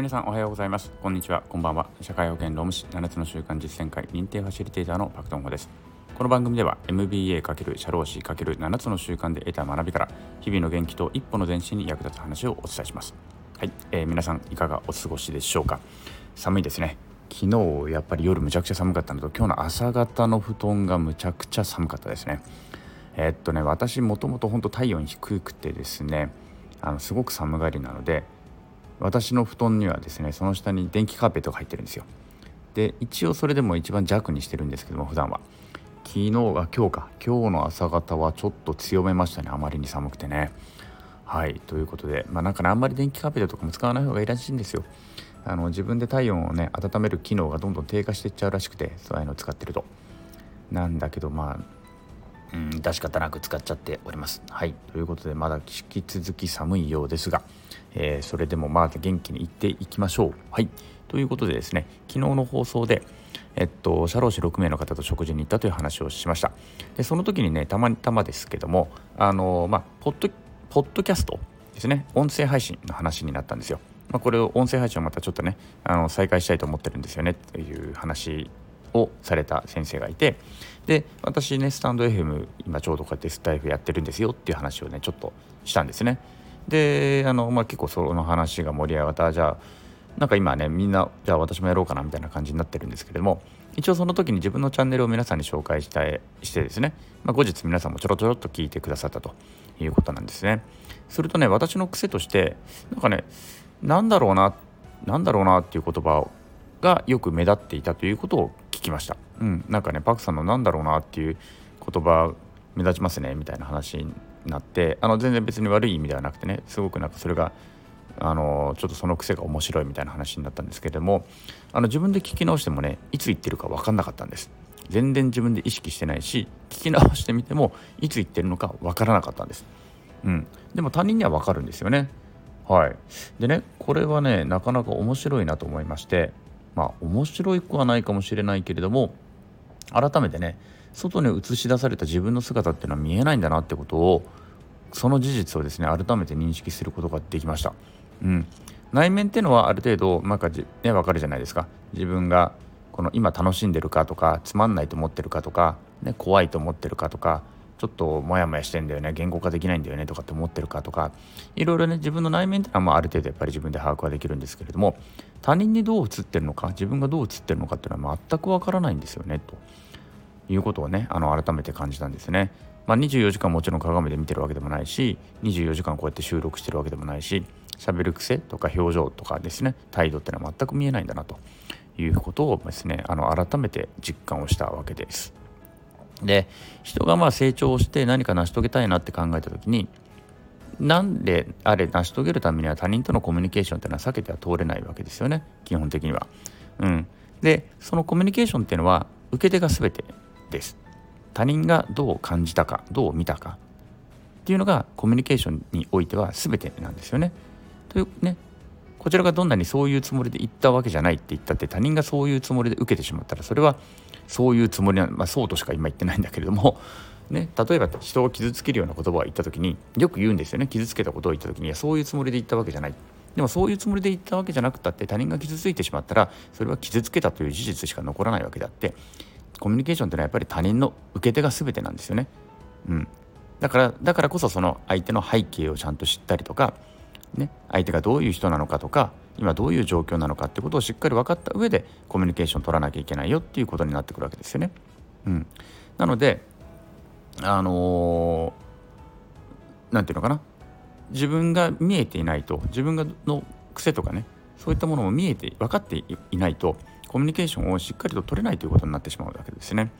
皆さんおはようございます。こんにちは。こんばんは。社会保険労務士7つの習慣実践会認定ファシリテーターのパクトンホです。この番組では MBA× 社労士 ×7 つの習慣で得た学びから日々の元気と一歩の前進に役立つ話をお伝えします。はい、えー、皆さんいかがお過ごしでしょうか？寒いですね。昨日やっぱり夜むちゃくちゃ寒かったのと今日の朝方の布団がむちゃくちゃ寒かったですね。えー、っとね私もともと本当体温低くてですねあのすごく寒がりなので私の布団にはですねその下に電気カーペットが入ってるんですよ。で一応それでも一番弱にしてるんですけども普段は。昨日が今日か。今日の朝方はちょっと強めましたね。あまりに寒くてね。はい。ということでまあなんかねあんまり電気カーペットとかも使わない方がいいらしいんですよ。あの自分で体温をね温める機能がどんどん低下していっちゃうらしくてそういうのを使ってると。なんだけどまあうん、出し方なく使っちゃっております。はい。ということでまだ引き続き寒いようですが、えー、それでもまだ元気にいっていきましょう。はい。ということでですね昨日の放送でえっと、社労士6名の方と食事に行ったという話をしました。でその時にねたまたまですけどもあのまあポッドポッドキャストですね。音声配信の話になったんですよ、まあ、これを音声配信をまたちょっとねあの再開したいと思ってるんですよねっていう話をされた先生がいてで私ねスタンド FM 今ちょうどこうやってスタイフやってるんですよっていう話をねちょっとしたんですね。であの、まあ、結構その話が盛り上がった。じゃあなんか今ねみんなじゃあ私もやろうかなみたいな感じになってるんですけれども一応その時に自分のチャンネルを皆さんに紹介したいしてですね、まあ、後日皆さんもちょろちょろっと聞いてくださったということなんですね。するとね私の癖としてなんかねなんだろうななんだろうなっていう言葉をがよく目立っていたということを聞きました。うん、なんかねパクさんのなんだろうなっていう言葉目立ちますねみたいな話になってあの全然別に悪い意味ではなくてねすごくなんかそれがあのちょっとその癖が面白いみたいな話になったんですけれどもあの自分で聞き直してもねいつ言ってるか分かんなかったんです。全然自分で意識してないし聞き直してみてもいつ言ってるのか分からなかったんです。うん。でも他人には分かるんですよね。はい。でねこれはねなかなか面白いなと思いましてまあ面白いくはないかもしれないけれども改めてね外に映し出された自分の姿っていうのは見えないんだなってことをその事実をですね改めて認識することができました。うん、内面っていうのはある程度なんかね分かるじゃないですか自分がこの今楽しんでるかとかつまんないと思ってるかとか、ね、怖いと思ってるかとかちょっとモヤモヤしてんだよね言語化できないんだよねとかって思ってるかとかいろいろね自分の内面っていうのはまあある程度やっぱり自分で把握はできるんですけれども他人にどう映ってるのか自分がどう映ってるのかっていうのは全くわからないんですよねということをねあの改めて感じたんですね。まあ、24時間もちろん鏡で見てるわけでもないし24時間こうやって収録してるわけでもないし喋る癖とか表情とかですね態度っていうのは全く見えないんだなということをですねあの改めて実感をしたわけです。で人がまあ成長して何か成し遂げたいなって考えた時になんであれ成し遂げるためには他人とのコミュニケーションっていうのは避けては通れないわけですよね基本的には。うん、でそのコミュニケーションっていうのは受け手が全てです。他人がどう感じたかどう見たかっていうのがコミュニケーションにおいては全てなんですよね。というねこちらがどんなにそういうつもりで言ったわけじゃないって言ったって他人がそういうつもりで受けてしまったらそれはそういうつもりなまあそうとしか今言ってないんだけれども ね、例えば人を傷つけるような言葉を言った時によく言うんですよね。傷つけたことを言った時にいやそういうつもりで言ったわけじゃない。でもそういうつもりで言ったわけじゃなくたって他人が傷ついてしまったらそれは傷つけたという事実しか残らないわけであって。コミュニケーションっていうのはやっぱり他人の受け手が全てなんですよね。うん、だからだからこそその相手の背景をちゃんと知ったりとか、ね、相手がどういう人なのかとか今どういう状況なのかってことをしっかり分かった上でコミュニケーションを取らなきゃいけないよっていうことになってくるわけですよね。うん、なのであの何、ー、て言うのかな自分が見えていないと自分がの癖とかねそういったものも見えて分かっていないとコミュニケーションをしっかりと取れないということになってしまうわけですね。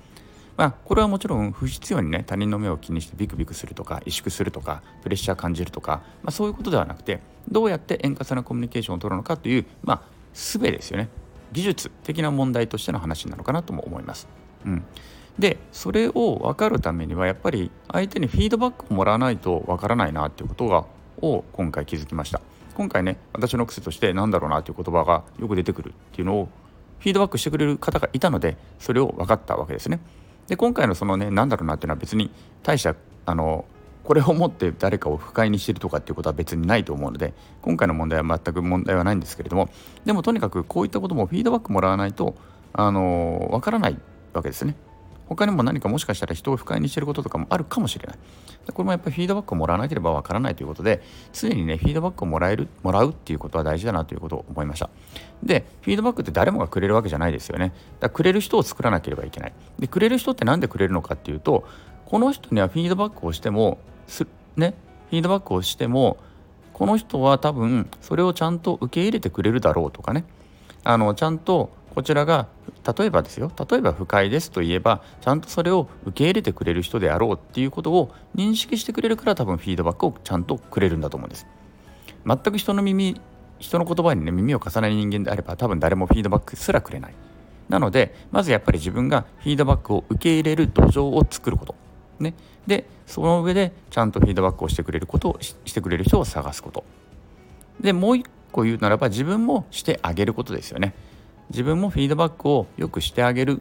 まあ、これはもちろん不必要にね他人の目を気にしてビクビクするとか萎縮するとかプレッシャー感じるとか、まあ、そういうことではなくてどうやって円滑なコミュニケーションを取るのかという、まあ、術ですよね。技術的な問題としての話なのかなとも思います。うん、でそれを分かるためにはやっぱり相手にフィードバックをもらわないと分からないなっていうことがを今回気づきました。今回ね私の癖として何だろうなっていう言葉がよく出てくるっていうのをフィードバックしてくれる方がいたのでそれを分かったわけですね。で今回のそのね何だろうなっていうのは別に大したあのこれをもって誰かを不快にしてるとかっていうことは別にないと思うので今回の問題は全く問題はないんですけれどもでもとにかくこういったこともフィードバックもらわないとあのわからないわけですね。他にも何かもしかしたら人を不快にしてることとかもあるかもしれない。これもやっぱりフィードバックをもらわなければわからないということで、常にね、フィードバックをもらえる、もらうっていうことは大事だなということを思いました。で、フィードバックって誰もがくれるわけじゃないですよね。だからくれる人を作らなければいけない。で、くれる人って何でくれるのかっていうと、この人にはフィードバックをしても、すね、フィードバックをしても、この人は多分それをちゃんと受け入れてくれるだろうとかね、あのちゃんとこちらが例えばですよ。例えば不快ですと言えばちゃんとそれを受け入れてくれる人であろうっていうことを認識してくれるから多分フィードバックをちゃんとくれるんだと思うんです。全く人の耳人の言葉にね耳を貸さない人間であれば多分誰もフィードバックすらくれない。なのでまずやっぱり自分がフィードバックを受け入れる土壌を作ること。ね。でその上でちゃんとフィードバックをしてくれることをしてくれる人を探すこと。でもう一個言うならば自分もしてあげることですよね。自分もフィードバックをよくしてあげる。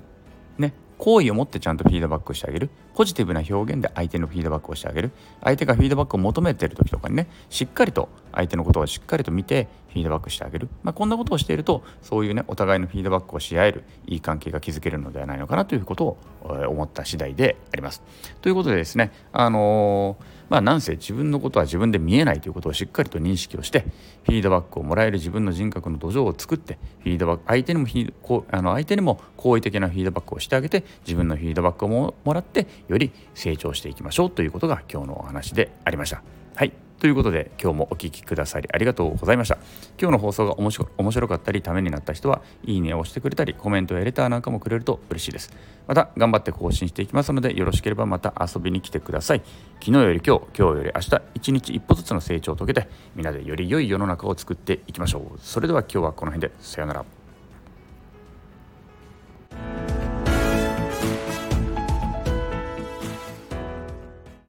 ね。好意を持ってちゃんとフィードバックしてあげる。ポジティブな表現で相手のフィードバックをしてあげる相手がフィードバックを求めている時とかにねしっかりと相手のことをしっかりと見てフィードバックしてあげる、まあ、こんなことをしているとそういうねお互いのフィードバックをし合えるいい関係が築けるのではないのかなということを思った次第であります。ということでですねあのーまあなんせ自分のことは自分で見えないということをしっかりと認識をしてフィードバックをもらえる自分の人格の土壌を作ってフィードバック相手にもこうあの相手にも好意的なフィードバックをしてあげて自分のフィードバックをもらってより成長していきましょうということが今日のお話でありました。はい。ということで今日もお聴きくださりありがとうございました。今日の放送が面白面白かったりためになった人はいいねを押してくれたりコメントやレターなんかもくれると嬉しいです。また頑張って更新していきますのでよろしければまた遊びに来てください。昨日より今日今日より明日一日一歩ずつの成長を遂げてみんなでより良い世の中を作っていきましょう。それでは今日はこの辺で。さようなら。